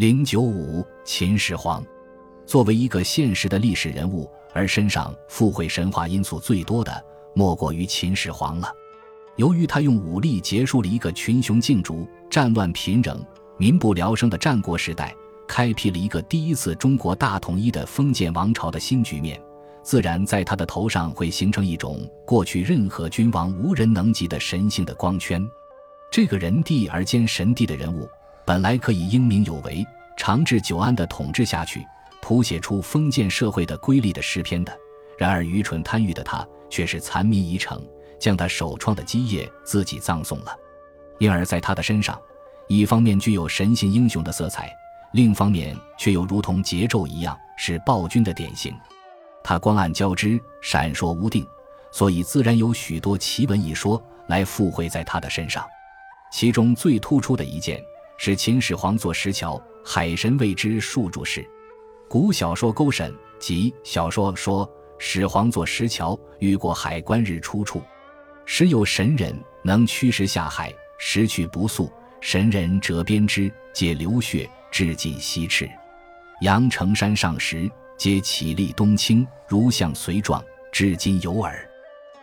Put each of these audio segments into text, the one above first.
零九五秦始皇，作为一个现实的历史人物，而身上附会神话因素最多的，莫过于秦始皇了。由于他用武力结束了一个群雄竞逐、战乱频仍、民不聊生的战国时代，开辟了一个第一次中国大统一的封建王朝的新局面，自然在他的头上会形成一种过去任何君王无人能及的神性的光圈。这个人帝而兼神帝的人物。本来可以英明有为、长治久安的统治下去，谱写出封建社会的瑰丽的诗篇的。然而，愚蠢贪欲的他却是残民已成，将他首创的基业自己葬送了。因而，在他的身上，一方面具有神性英雄的色彩，另一方面却又如同桀纣一样是暴君的典型。他光暗交织，闪烁无定，所以自然有许多奇闻异说来附会在他的身上。其中最突出的一件。是秦始皇做石桥，海神为之树柱事。古小说《勾神》及小说说始皇做石桥，遇过海观日出处。时有神人能驱石下海，石去不速，神人折鞭之，皆流血，至尽西赤。阳城山上石，皆起立东倾，如象随状，至今有耳。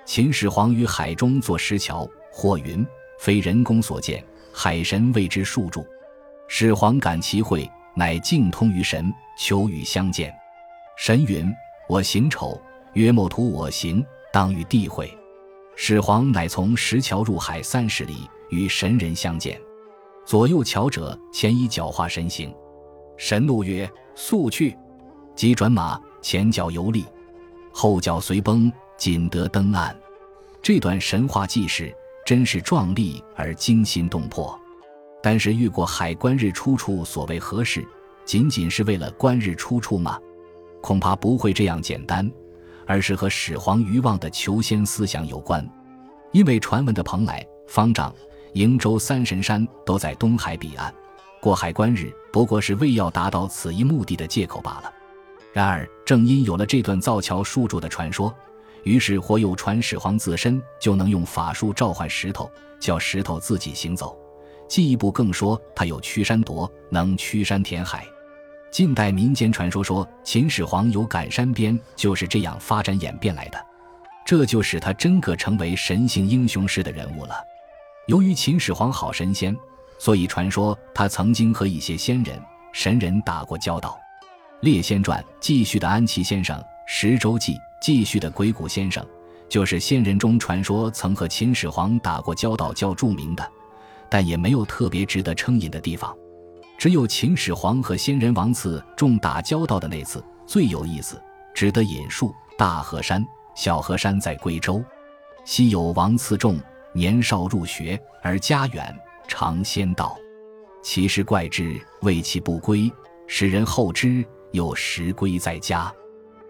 秦始皇于海中作石桥，或云非人工所建。海神为之树柱，始皇感其会，乃径通于神，求与相见。神云：“我行丑，曰莫图我行，当与地会。”始皇乃从石桥入海三十里，与神人相见。左右桥者，前以脚画神形。神怒曰：“速去！”即转马，前脚游历，后脚随崩，仅得登岸。这段神话记事。真是壮丽而惊心动魄，但是遇过海关日出处，所谓何事？仅仅是为了观日出处吗？恐怕不会这样简单，而是和始皇愚妄的求仙思想有关。因为传闻的蓬莱、方丈、瀛洲三神山都在东海彼岸，过海观日不过是为要达到此一目的的借口罢了。然而，正因有了这段造桥树柱的传说。于是，或有传始皇自身就能用法术召唤石头，叫石头自己行走；进一步更说，他有驱山夺，能驱山填海。近代民间传说说，秦始皇有赶山鞭，就是这样发展演变来的。这就使他真个成为神性英雄式的人物了。由于秦始皇好神仙，所以传说他曾经和一些仙人、神人打过交道。《列仙传》继续的安琪先生，《十周记》。继续的鬼谷先生，就是仙人中传说曾和秦始皇打过交道较著名的，但也没有特别值得称引的地方。只有秦始皇和仙人王次仲打交道的那次最有意思，值得引述。大河山、小河山在贵州，昔有王次仲年少入学而家远，常仙道，其师怪之，谓其不归，使人后知有时归在家。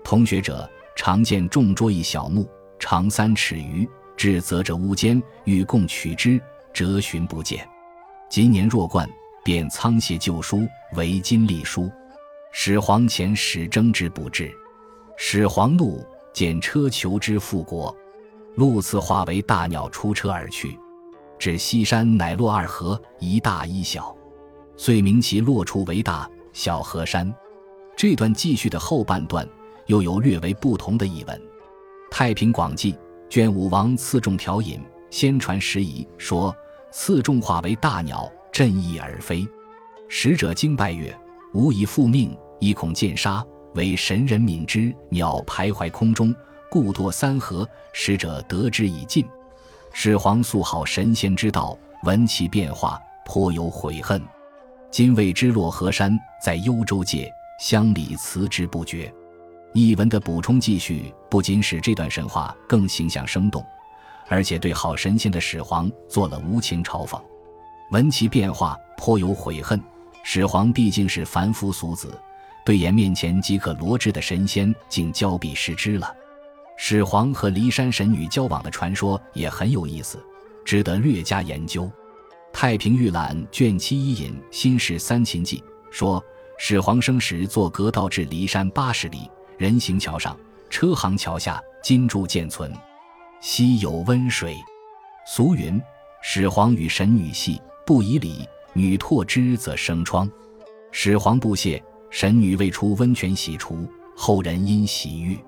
同学者。常见众捉一小木，长三尺余，至泽者屋间，欲共取之，折寻不见。今年若冠，便仓卸旧书，为今隶书。始皇前使征之不至，始皇怒，见车求之复国。路次化为大鸟出车而去，至西山，乃落二河，一大一小，遂名其落处为大小河山。这段记叙的后半段。又有略为不同的译文，《太平广记》卷五王次仲调引先传时仪说：“次仲化为大鸟，振翼而飞。使者惊拜曰：‘吾以复命，以恐见杀，为神人敏之。鸟徘徊空中，故堕三河。使者得之以尽。’始皇素好神仙之道，闻其变化，颇有悔恨。今未知落河山在幽州界，乡里辞之不绝。”译文的补充记叙不仅使这段神话更形象生动，而且对好神仙的始皇做了无情嘲讽。闻其变化，颇有悔恨。始皇毕竟是凡夫俗子，对眼面前即可罗织的神仙，竟交臂失之了。始皇和骊山神女交往的传说也很有意思，值得略加研究。《太平御览》卷七一引《新史三秦记》说，始皇生时坐阁道至骊山八十里。人行桥上，车行桥下，金柱渐存。溪有温水。俗云：始皇与神女戏，不以礼，女唾之则生疮。始皇不谢，神女未出温泉洗除，后人因洗浴。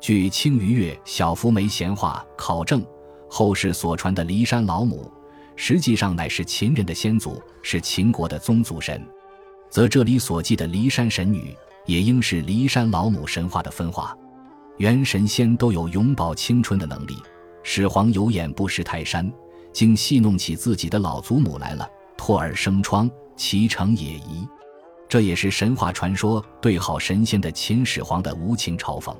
据《青鱼月小福梅闲话》考证，后世所传的骊山老母，实际上乃是秦人的先祖，是秦国的宗祖神。则这里所记的骊山神女，也应是骊山老母神话的分化。原神仙都有永葆青春的能力。始皇有眼不识泰山，竟戏弄起自己的老祖母来了，托儿生疮，其成也疑。这也是神话传说对好神仙的秦始皇的无情嘲讽。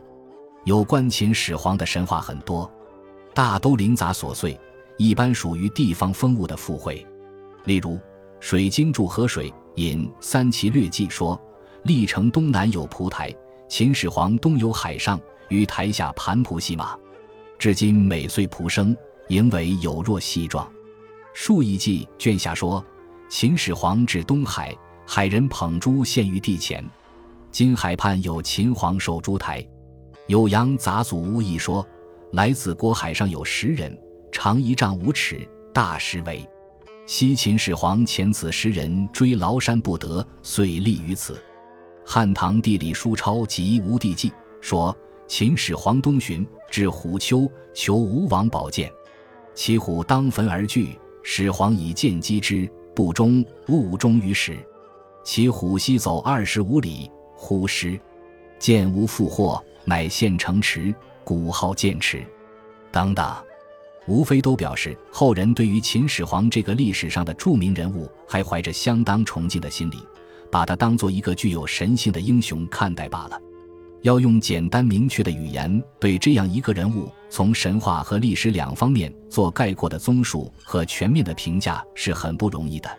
有关秦始皇的神话很多，大都零杂琐碎，一般属于地方风物的附会。例如，水经注河水引《三奇略记》说，历城东南有蒲台，秦始皇东游海上，于台下盘蒲戏马，至今每岁蒲生，营尾有若细状。《数异记》卷下说，秦始皇至东海，海人捧珠献于地前，今海畔有秦皇守珠台。有阳杂祖屋一说，来自郭海上有十人，长一丈五尺，大十围。西秦始皇遣此十人追崂山不得，遂立于此。汉唐地理书钞及吴地记说，秦始皇东巡至虎丘，求吴王宝剑，其虎当坟而拒，始皇以剑击之，不忠，误忠于始。其虎西走二十五里，忽失，剑无复获。乃现城池，古号剑池，等等，无非都表示后人对于秦始皇这个历史上的著名人物还怀着相当崇敬的心理，把他当做一个具有神性的英雄看待罢了。要用简单明确的语言对这样一个人物，从神话和历史两方面做概括的综述和全面的评价是很不容易的。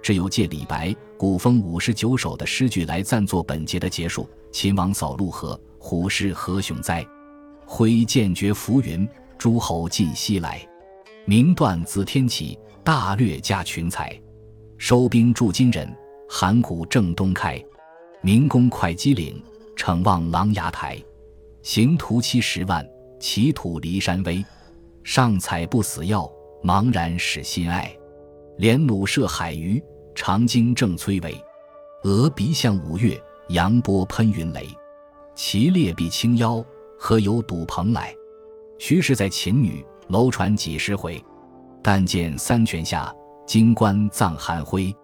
只有借李白古风五十九首的诗句来暂作本节的结束。秦王扫陆河。虎视何雄哉！挥剑绝浮云，诸侯尽西来。明断子天启，大略加群才。收兵驻金人，函谷正东开。明公会稽岭，骋望琅琊台。行徒七十万，齐土骊山微。上采不死药，茫然使心哀。连弩射海鱼，长鲸正摧围。峨鼻向五岳，扬波喷云雷。其列必轻腰，何由赌蓬来？徐氏在秦女楼船几十回，但见三泉下，金冠葬寒灰。